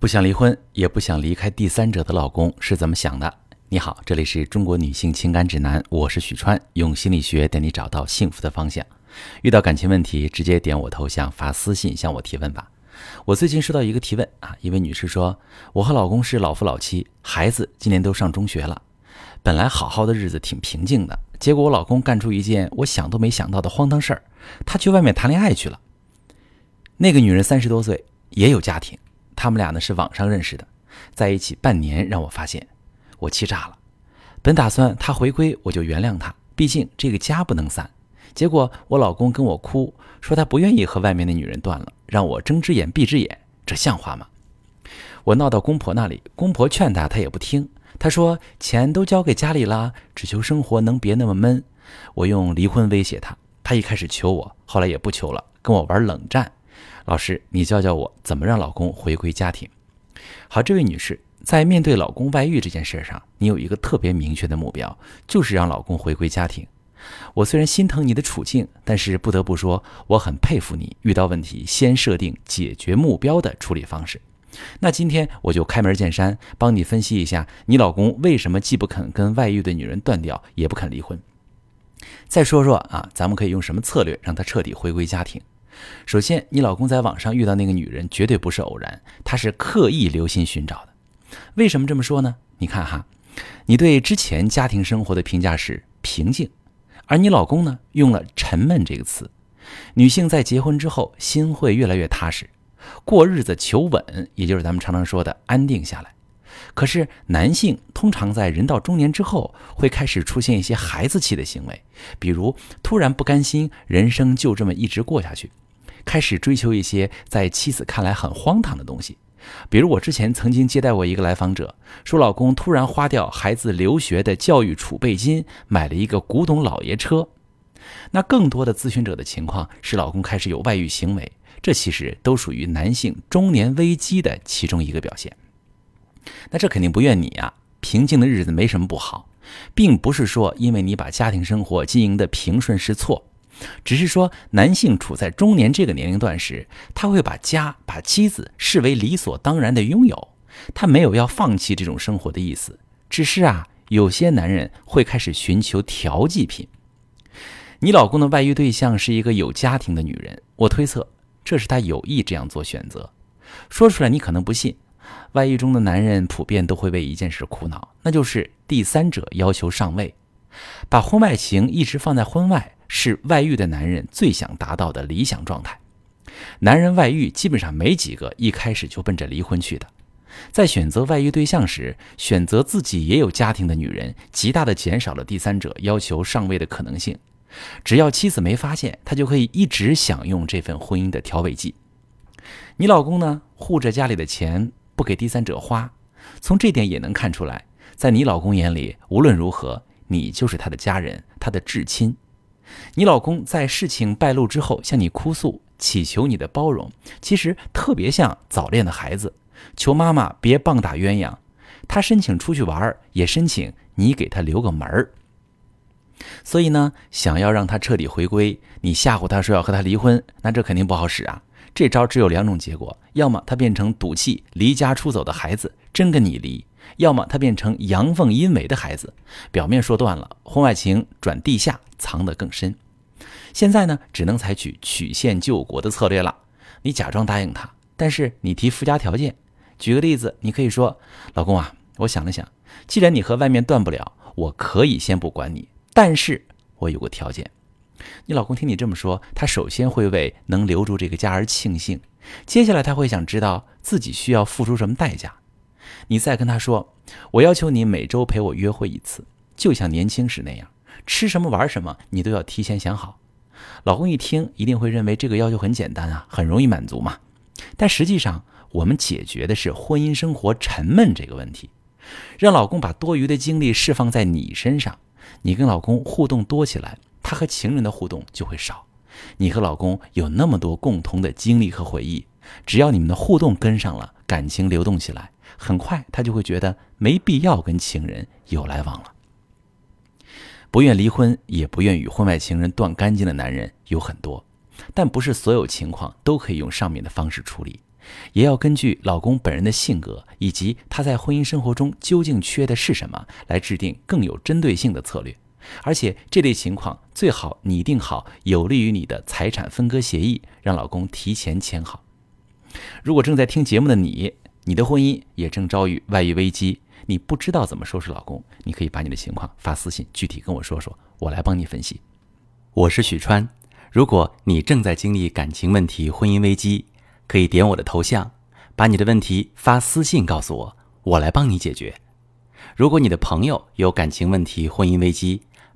不想离婚，也不想离开第三者的老公是怎么想的？你好，这里是中国女性情感指南，我是许川，用心理学带你找到幸福的方向。遇到感情问题，直接点我头像发私信向我提问吧。我最近收到一个提问啊，一位女士说，我和老公是老夫老妻，孩子今年都上中学了，本来好好的日子挺平静的，结果我老公干出一件我想都没想到的荒唐事儿，他去外面谈恋爱去了。那个女人三十多岁，也有家庭。他们俩呢是网上认识的，在一起半年，让我发现，我气炸了。本打算他回归我就原谅他，毕竟这个家不能散。结果我老公跟我哭，说他不愿意和外面的女人断了，让我睁只眼闭只眼，这像话吗？我闹到公婆那里，公婆劝他，他也不听。他说钱都交给家里了，只求生活能别那么闷。我用离婚威胁他，他一开始求我，后来也不求了，跟我玩冷战。老师，你教教我怎么让老公回归家庭。好，这位女士在面对老公外遇这件事上，你有一个特别明确的目标，就是让老公回归家庭。我虽然心疼你的处境，但是不得不说，我很佩服你遇到问题先设定解决目标的处理方式。那今天我就开门见山，帮你分析一下，你老公为什么既不肯跟外遇的女人断掉，也不肯离婚。再说说啊，咱们可以用什么策略让他彻底回归家庭？首先，你老公在网上遇到那个女人绝对不是偶然，他是刻意留心寻找的。为什么这么说呢？你看哈，你对之前家庭生活的评价是平静，而你老公呢用了沉闷这个词。女性在结婚之后心会越来越踏实，过日子求稳，也就是咱们常常说的安定下来。可是男性通常在人到中年之后会开始出现一些孩子气的行为，比如突然不甘心人生就这么一直过下去。开始追求一些在妻子看来很荒唐的东西，比如我之前曾经接待过一个来访者，说老公突然花掉孩子留学的教育储备金，买了一个古董老爷车。那更多的咨询者的情况是，老公开始有外遇行为，这其实都属于男性中年危机的其中一个表现。那这肯定不怨你啊，平静的日子没什么不好，并不是说因为你把家庭生活经营的平顺是错。只是说，男性处在中年这个年龄段时，他会把家、把妻子视为理所当然的拥有，他没有要放弃这种生活的意思。只是啊，有些男人会开始寻求调剂品。你老公的外遇对象是一个有家庭的女人，我推测这是他有意这样做选择。说出来你可能不信，外遇中的男人普遍都会为一件事苦恼，那就是第三者要求上位，把婚外情一直放在婚外。是外遇的男人最想达到的理想状态。男人外遇基本上没几个一开始就奔着离婚去的。在选择外遇对象时，选择自己也有家庭的女人，极大的减少了第三者要求上位的可能性。只要妻子没发现，他就可以一直享用这份婚姻的调味剂。你老公呢，护着家里的钱不给第三者花，从这点也能看出来，在你老公眼里，无论如何，你就是他的家人，他的至亲。你老公在事情败露之后向你哭诉，祈求你的包容，其实特别像早恋的孩子，求妈妈别棒打鸳鸯。他申请出去玩，也申请你给他留个门儿。所以呢，想要让他彻底回归，你吓唬他说要和他离婚，那这肯定不好使啊。这招只有两种结果：要么他变成赌气离家出走的孩子，真跟你离；要么他变成阳奉阴违的孩子，表面说断了，婚外情转地下。藏得更深，现在呢，只能采取曲线救国的策略了。你假装答应他，但是你提附加条件。举个例子，你可以说：“老公啊，我想了想，既然你和外面断不了，我可以先不管你，但是我有个条件。”你老公听你这么说，他首先会为能留住这个家而庆幸，接下来他会想知道自己需要付出什么代价。你再跟他说：“我要求你每周陪我约会一次，就像年轻时那样。”吃什么玩什么，你都要提前想好。老公一听，一定会认为这个要求很简单啊，很容易满足嘛。但实际上，我们解决的是婚姻生活沉闷这个问题，让老公把多余的精力释放在你身上。你跟老公互动多起来，他和情人的互动就会少。你和老公有那么多共同的经历和回忆，只要你们的互动跟上了，感情流动起来，很快他就会觉得没必要跟情人有来往了。不愿离婚，也不愿与婚外情人断干净的男人有很多，但不是所有情况都可以用上面的方式处理。也要根据老公本人的性格以及他在婚姻生活中究竟缺的是什么，来制定更有针对性的策略。而且这类情况最好拟定好有利于你的财产分割协议，让老公提前签好。如果正在听节目的你，你的婚姻也正遭遇外遇危机，你不知道怎么收拾老公，你可以把你的情况发私信，具体跟我说说，我来帮你分析。我是许川，如果你正在经历感情问题、婚姻危机，可以点我的头像，把你的问题发私信告诉我，我来帮你解决。如果你的朋友有感情问题、婚姻危机，